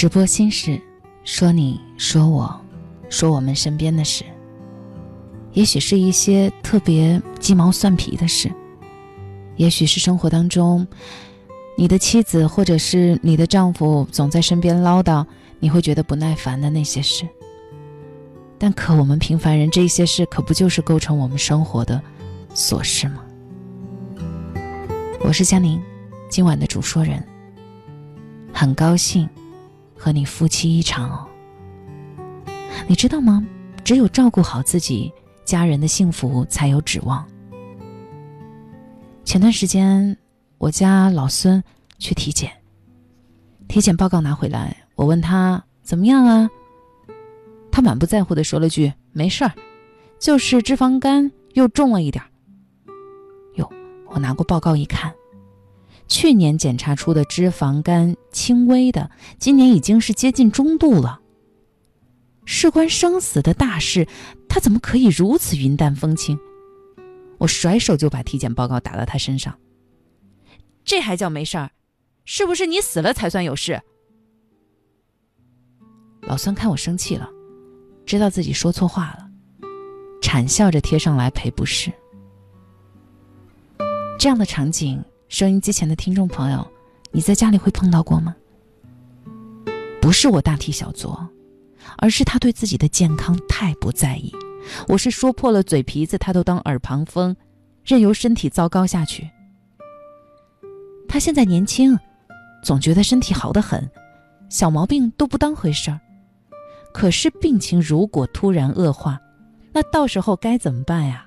直播心事，说你说我，说我们身边的事。也许是一些特别鸡毛蒜皮的事，也许是生活当中，你的妻子或者是你的丈夫总在身边唠叨，你会觉得不耐烦的那些事。但可我们平凡人这些事，可不就是构成我们生活的琐事吗？我是佳宁，今晚的主说人。很高兴。和你夫妻一场哦，你知道吗？只有照顾好自己，家人的幸福才有指望。前段时间，我家老孙去体检，体检报告拿回来，我问他怎么样啊？他满不在乎的说了句：“没事儿，就是脂肪肝又重了一点儿。”哟，我拿过报告一看。去年检查出的脂肪肝轻微的，今年已经是接近中度了。事关生死的大事，他怎么可以如此云淡风轻？我甩手就把体检报告打到他身上。这还叫没事儿？是不是你死了才算有事？老孙看我生气了，知道自己说错话了，惨笑着贴上来赔不是。这样的场景。收音机前的听众朋友，你在家里会碰到过吗？不是我大题小做，而是他对自己的健康太不在意。我是说破了嘴皮子，他都当耳旁风，任由身体糟糕下去。他现在年轻，总觉得身体好得很，小毛病都不当回事儿。可是病情如果突然恶化，那到时候该怎么办呀？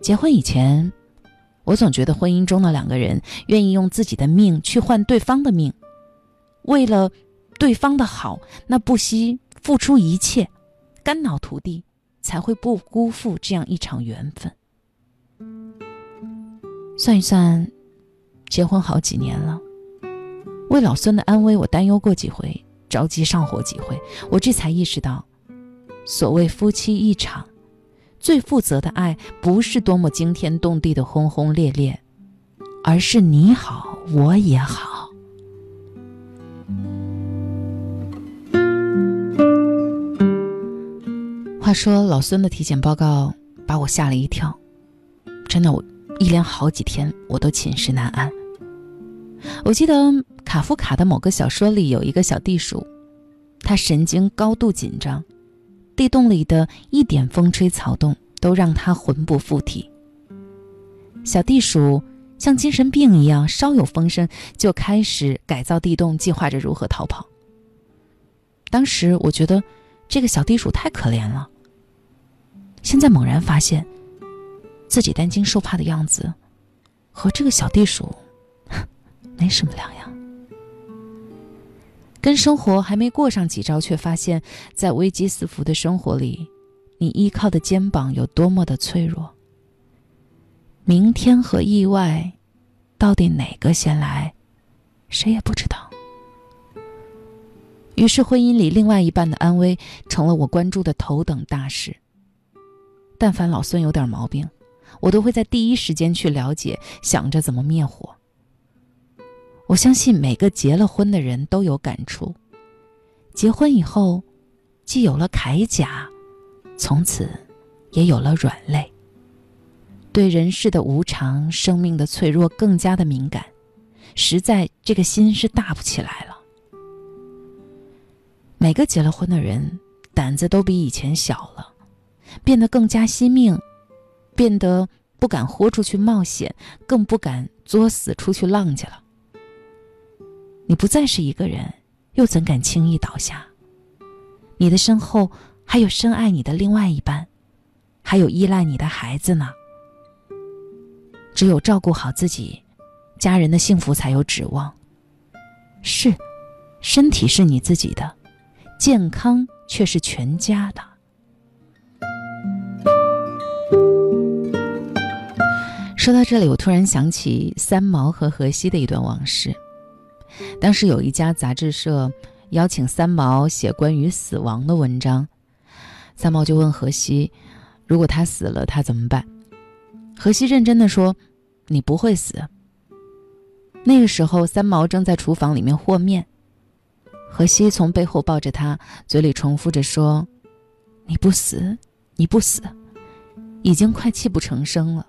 结婚以前。我总觉得婚姻中的两个人愿意用自己的命去换对方的命，为了对方的好，那不惜付出一切，肝脑涂地，才会不辜负这样一场缘分。算一算，结婚好几年了，为老孙的安危，我担忧过几回，着急上火几回，我这才意识到，所谓夫妻一场。最负责的爱，不是多么惊天动地的轰轰烈烈，而是你好我也好。话说老孙的体检报告把我吓了一跳，真的，我一连好几天我都寝食难安。我记得卡夫卡的某个小说里有一个小地鼠，他神经高度紧张。地洞里的一点风吹草动都让他魂不附体。小地鼠像精神病一样，稍有风声就开始改造地洞，计划着如何逃跑。当时我觉得这个小地鼠太可怜了。现在猛然发现，自己担惊受怕的样子，和这个小地鼠没什么两样。跟生活还没过上几招，却发现，在危机四伏的生活里，你依靠的肩膀有多么的脆弱。明天和意外，到底哪个先来，谁也不知道。于是，婚姻里另外一半的安危成了我关注的头等大事。但凡老孙有点毛病，我都会在第一时间去了解，想着怎么灭火。我相信每个结了婚的人都有感触，结婚以后，既有了铠甲，从此也有了软肋。对人世的无常、生命的脆弱更加的敏感，实在这个心是大不起来了。每个结了婚的人，胆子都比以前小了，变得更加惜命，变得不敢豁出去冒险，更不敢作死出去浪去了。你不再是一个人，又怎敢轻易倒下？你的身后还有深爱你的另外一半，还有依赖你的孩子呢。只有照顾好自己，家人的幸福才有指望。是，身体是你自己的，健康却是全家的。说到这里，我突然想起三毛和荷西的一段往事。当时有一家杂志社邀请三毛写关于死亡的文章，三毛就问荷西：“如果他死了，他怎么办？”荷西认真的说：“你不会死。”那个时候，三毛正在厨房里面和面，荷西从背后抱着他，嘴里重复着说：“你不死，你不死。”已经快泣不成声了。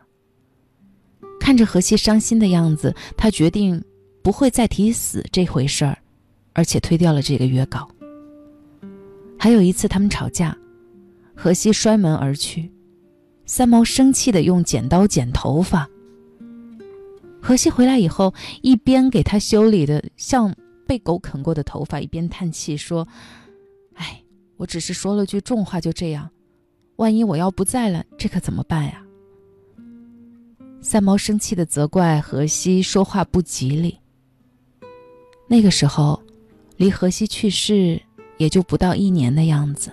看着荷西伤心的样子，他决定不会再提死这回事儿，而且推掉了这个约稿。还有一次，他们吵架，荷西摔门而去。三毛生气的用剪刀剪头发。荷西回来以后，一边给他修理的像被狗啃过的头发，一边叹气说：“哎，我只是说了句重话，就这样。万一我要不在了，这可怎么办呀？”三毛生气的责怪荷西说话不吉利。那个时候，离荷西去世也就不到一年的样子。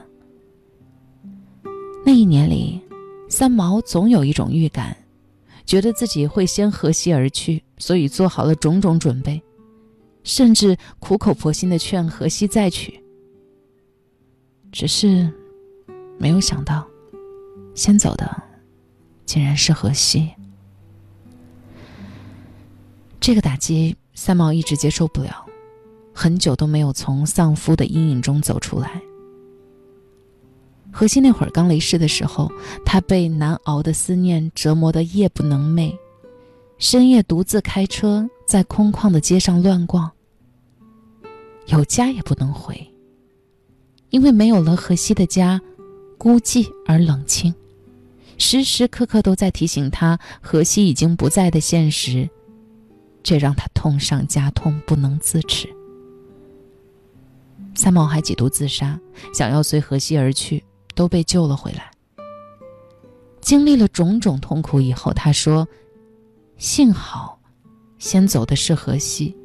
那一年里。三毛总有一种预感，觉得自己会先荷西而去，所以做好了种种准备，甚至苦口婆心的劝荷西再娶。只是，没有想到，先走的，竟然是荷西。这个打击，三毛一直接受不了，很久都没有从丧夫的阴影中走出来。荷西那会儿刚离世的时候，他被难熬的思念折磨得夜不能寐，深夜独自开车在空旷的街上乱逛。有家也不能回，因为没有了荷西的家，孤寂而冷清，时时刻刻都在提醒他荷西已经不在的现实，这让他痛上加痛，不能自持。三毛还几度自杀，想要随荷西而去。都被救了回来。经历了种种痛苦以后，他说：“幸好，先走的是荷西，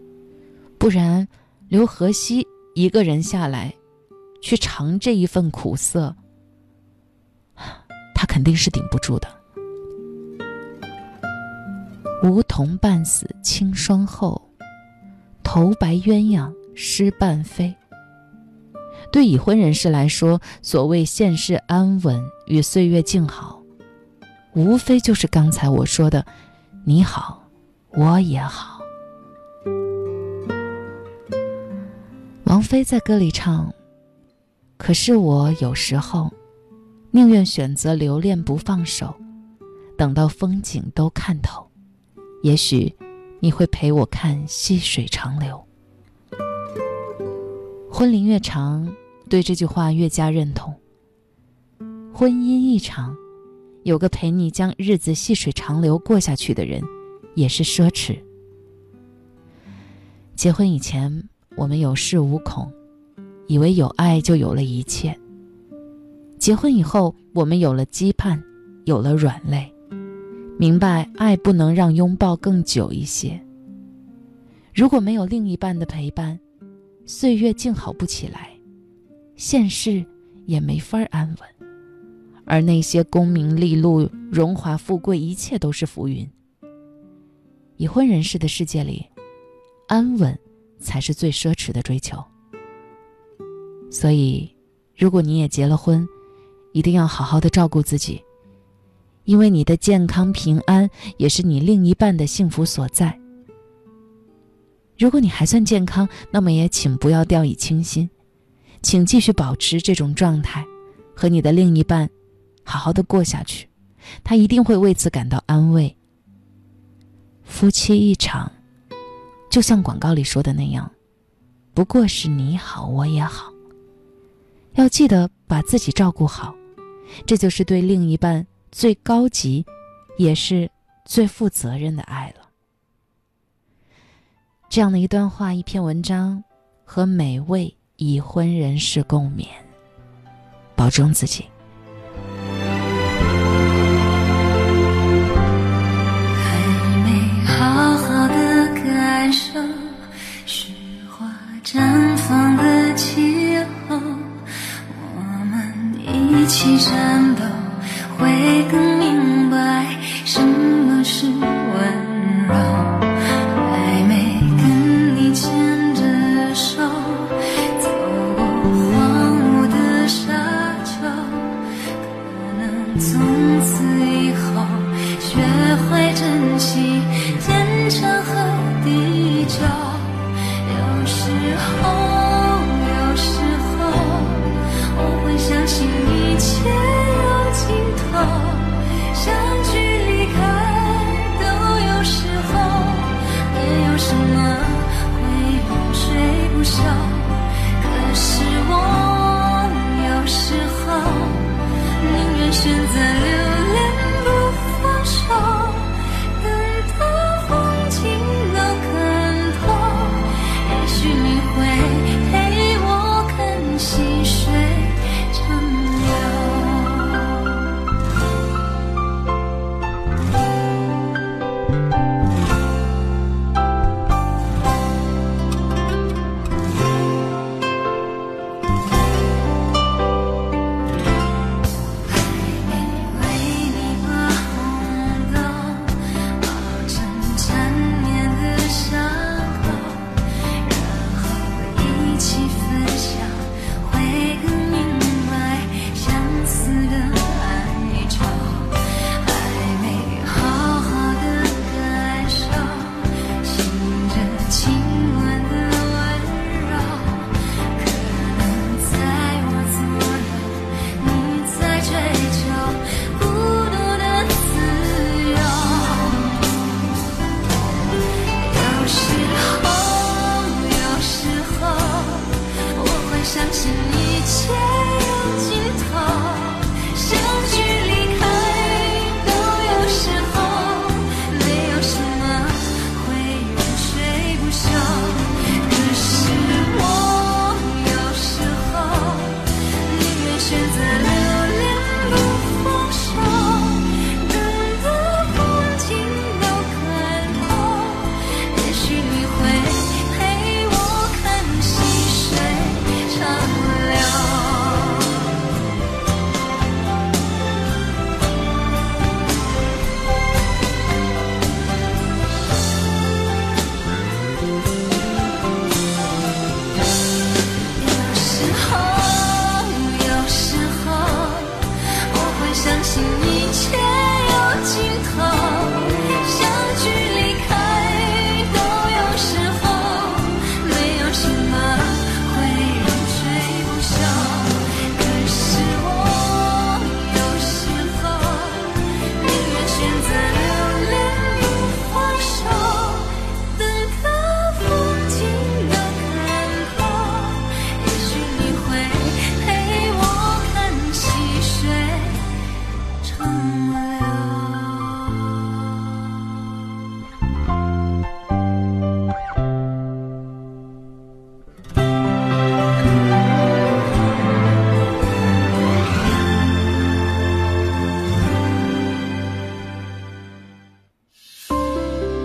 不然留荷西一个人下来，去尝这一份苦涩，他肯定是顶不住的。”梧桐半死清霜后，头白鸳鸯失伴飞。对已婚人士来说，所谓现世安稳与岁月静好，无非就是刚才我说的“你好，我也好”。王菲在歌里唱：“可是我有时候，宁愿选择留恋不放手，等到风景都看透，也许你会陪我看细水长流。”婚龄越长，对这句话越加认同。婚姻一场，有个陪你将日子细水长流过下去的人，也是奢侈。结婚以前，我们有恃无恐，以为有爱就有了一切；结婚以后，我们有了羁绊，有了软肋，明白爱不能让拥抱更久一些。如果没有另一半的陪伴，岁月静好不起来，现世也没法安稳，而那些功名利禄、荣华富贵，一切都是浮云。已婚人士的世界里，安稳才是最奢侈的追求。所以，如果你也结了婚，一定要好好的照顾自己，因为你的健康平安也是你另一半的幸福所在。如果你还算健康那么也请不要掉以轻心请继续保持这种状态和你的另一半好好的过下去他一定会为此感到安慰。夫妻一场就像广告里说的那样不过是你好我也好。要记得把自己照顾好这就是对另一半最高级也是最负责任的爱了。这样的一段话一篇文章和每位已婚人士共勉保重自己。还没好好的感受雪花绽放的气候我们一起站会更明白什么是你会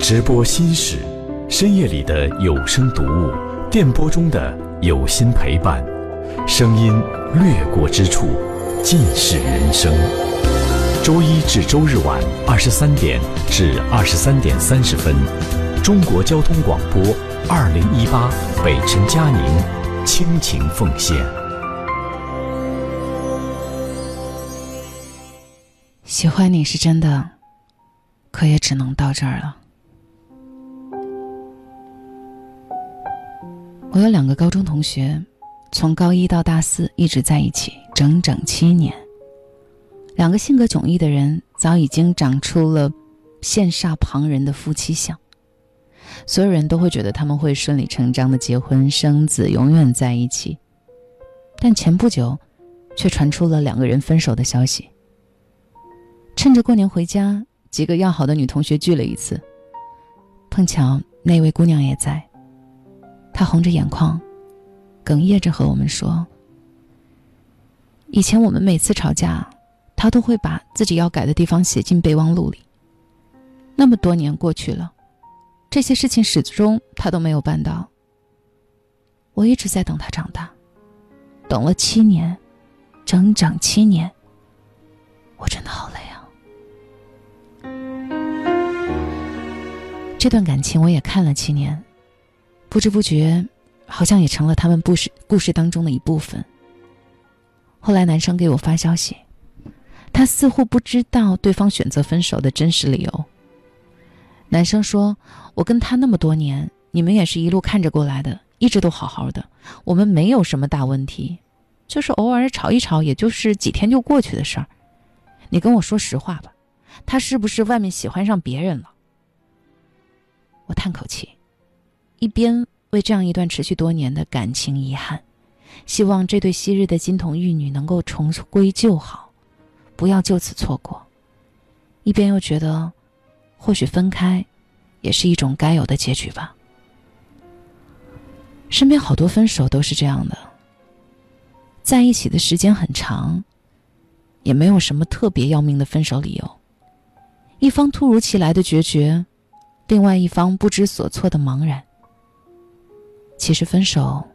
直播新史深夜里的有声读物电波中的有心陪伴声音掠过之处尽是人生。周一至周日晚二十三点至二十三点三十分中国交通广播二零一八北辰佳宁倾情奉献。喜欢你是真的可也只能到这儿了。我有两个高中同学从高一到大四一直在一起整整七年。两个性格迥异的人早已经长出了羡煞旁人的夫妻相。所有人都会觉得他们会顺理成章的结婚生子永远在一起。但前不久却传出了两个人分手的消息。趁着过年回家几个要好的女同学聚了一次。碰巧那位姑娘也在他红着眼眶，哽咽着和我们说：“以前我们每次吵架，他都会把自己要改的地方写进备忘录里。那么多年过去了。”这些事情始终他都没有办到。我一直在等他长大，等了七年，整整七年。我真的好累啊！这段感情我也看了七年，不知不觉，好像也成了他们故事故事当中的一部分。后来男生给我发消息，他似乎不知道对方选择分手的真实理由。男生说：“我跟他那么多年，你们也是一路看着过来的，一直都好好的，我们没有什么大问题，就是偶尔吵一吵，也就是几天就过去的事儿。你跟我说实话吧，他是不是外面喜欢上别人了？”我叹口气，一边为这样一段持续多年的感情遗憾，希望这对昔日的金童玉女能够重归旧好，不要就此错过，一边又觉得。或许分开，也是一种该有的结局吧。身边好多分手都是这样的，在一起的时间很长，也没有什么特别要命的分手理由。一方突如其来的决绝，另外一方不知所措的茫然。其实分手，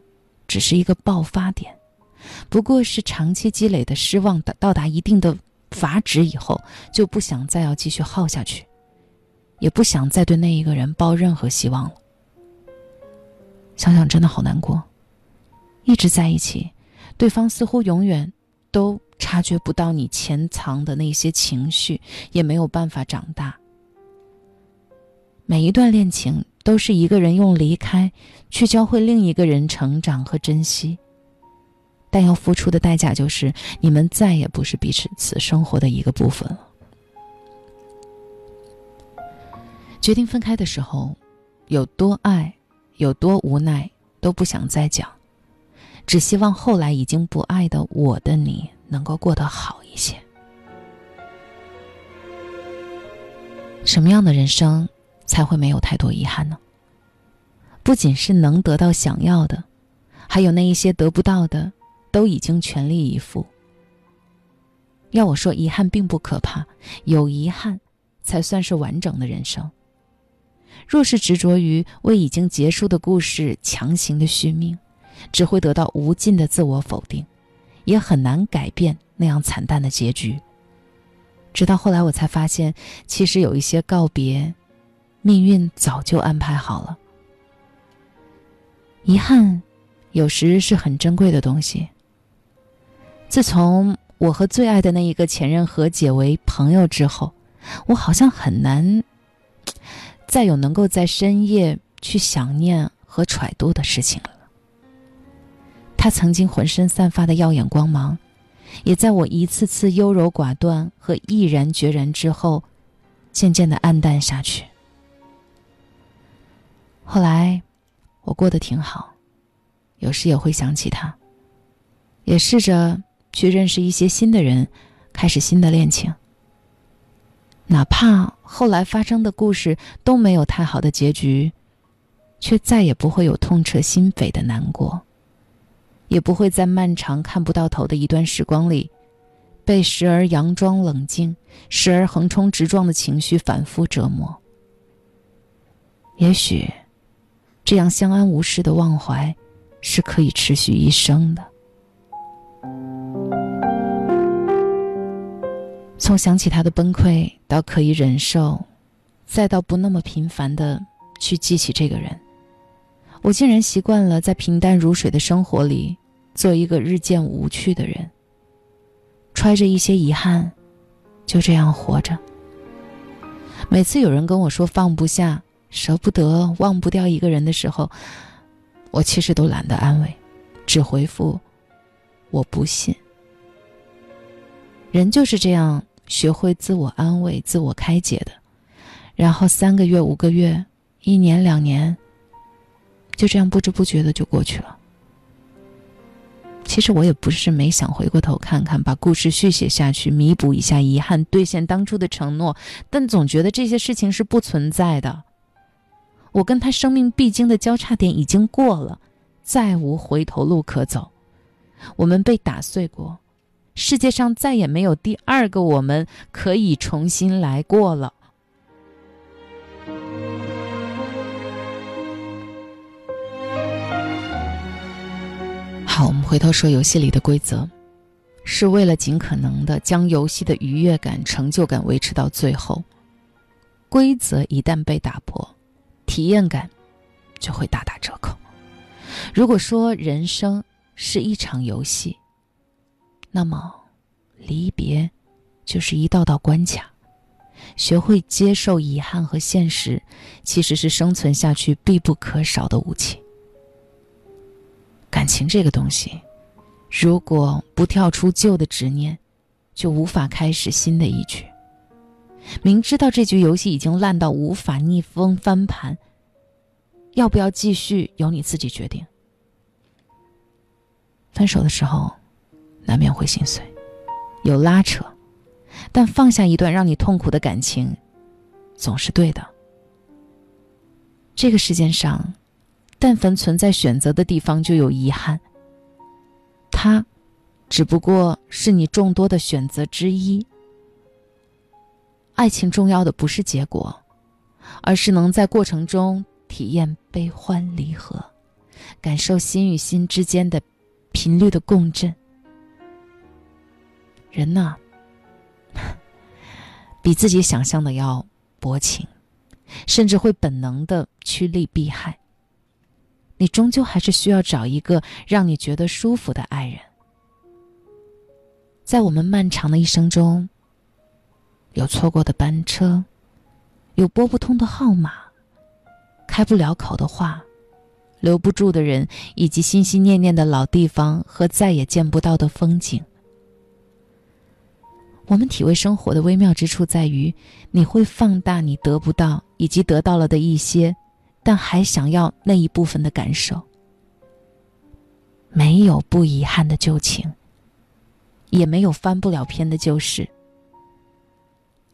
只是一个爆发点，不过是长期积累的失望达到达一定的阀值以后，就不想再要继续耗下去。也不想再对那一个人抱任何希望了。想想真的好难过，一直在一起，对方似乎永远都察觉不到你潜藏的那些情绪，也没有办法长大。每一段恋情都是一个人用离开去教会另一个人成长和珍惜，但要付出的代价就是你们再也不是彼此此生活的一个部分了。决定分开的时候，有多爱，有多无奈，都不想再讲，只希望后来已经不爱的我的你能够过得好一些。什么样的人生才会没有太多遗憾呢？不仅是能得到想要的，还有那一些得不到的，都已经全力以赴。要我说，遗憾并不可怕，有遗憾，才算是完整的人生。若是执着于为已经结束的故事强行的续命，只会得到无尽的自我否定，也很难改变那样惨淡的结局。直到后来，我才发现，其实有一些告别，命运早就安排好了。遗憾，有时是很珍贵的东西。自从我和最爱的那一个前任和解为朋友之后，我好像很难。再有能够在深夜去想念和揣度的事情了。他曾经浑身散发的耀眼光芒，也在我一次次优柔寡断和毅然决然之后，渐渐的暗淡下去。后来，我过得挺好，有时也会想起他，也试着去认识一些新的人，开始新的恋情。哪怕后来发生的故事都没有太好的结局，却再也不会有痛彻心扉的难过，也不会在漫长看不到头的一段时光里，被时而佯装冷静、时而横冲直撞的情绪反复折磨。也许，这样相安无事的忘怀，是可以持续一生的。从想起他的崩溃到可以忍受，再到不那么频繁的去记起这个人，我竟然习惯了在平淡如水的生活里做一个日渐无趣的人。揣着一些遗憾，就这样活着。每次有人跟我说放不下、舍不得、忘不掉一个人的时候，我其实都懒得安慰，只回复：我不信。人就是这样。学会自我安慰、自我开解的，然后三个月、五个月一年两年，就这样不知不觉的就过去了。其实我也不是没想回过头看看，把故事续写下去，弥补一下遗憾，兑现当初的承诺，但总觉得这些事情是不存在的。我跟他生命必经的交叉点已经过了，再无回头路可走。我们被打碎过，世界上再也没有第二个我们可以重新来过了。好，我们回头说游戏里的规则，是为了尽可能的将游戏的愉悦感、成就感维持到最后。规则一旦被打破，体验感就会大打折扣。如果说人生是一场游戏，那么离别就是一道道关卡。学会接受遗憾和现实，其实是生存下去必不可少的武器。感情这个东西，如果不跳出旧的执念，就无法开始新的一局。明知道这局游戏已经烂到无法逆风翻盘，要不要继续由你自己决定。分手的时候，难免会心碎，有拉扯，但放下一段让你痛苦的感情，总是对的。这个世界上。但凡存在选择的地方，就有遗憾。它，只不过是你众多的选择之一。爱情重要的不是结果，而是能在过程中体验悲欢离合，感受心与心之间的频率的共振。人呐，比自己想象的要薄情，甚至会本能的趋利避害。你终究还是需要找一个让你觉得舒服的爱人。在我们漫长的一生中，有错过的班车，有拨不通的号码，开不了口的话，留不住的人，以及心心念念的老地方和再也见不到的风景。我们体味生活的微妙之处在于，你会放大你得不到以及得到了的一些。但还想要那一部分的感受，没有不遗憾的旧情，也没有翻不了篇的旧事。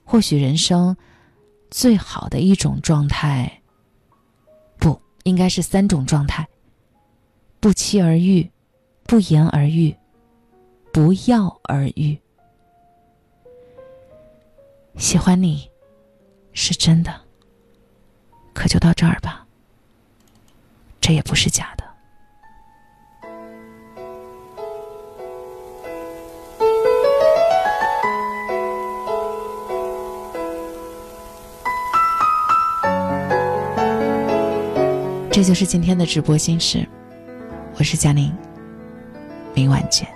或许人生最好的一种状态，不应该是三种状态：不期而遇，不言而喻，不药而愈。喜欢你，是真的。可就到这儿吧，这也不是假的。这就是今天的直播心事，我是佳宁，明晚见。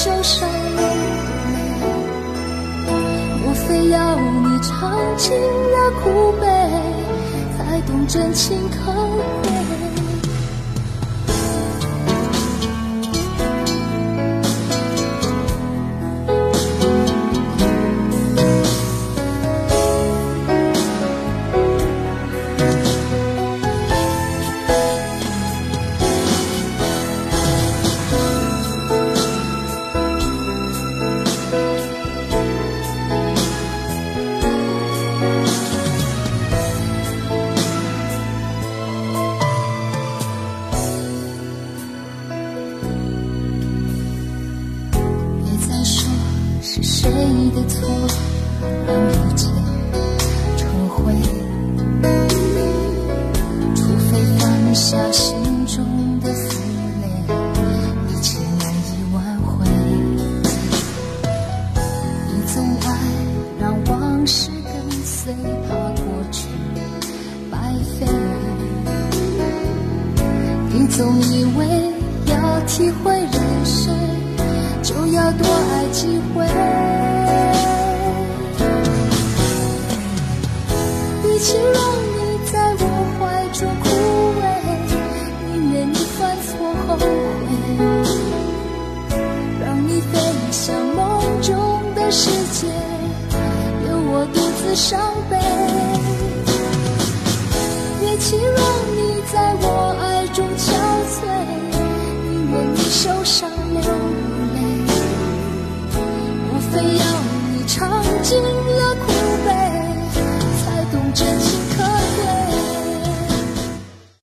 受伤的泪，莫。非要你尝尽了苦悲，才懂真情怕过去。白费。你总以为要体会人生就要多爱几回自伤悲。越起落。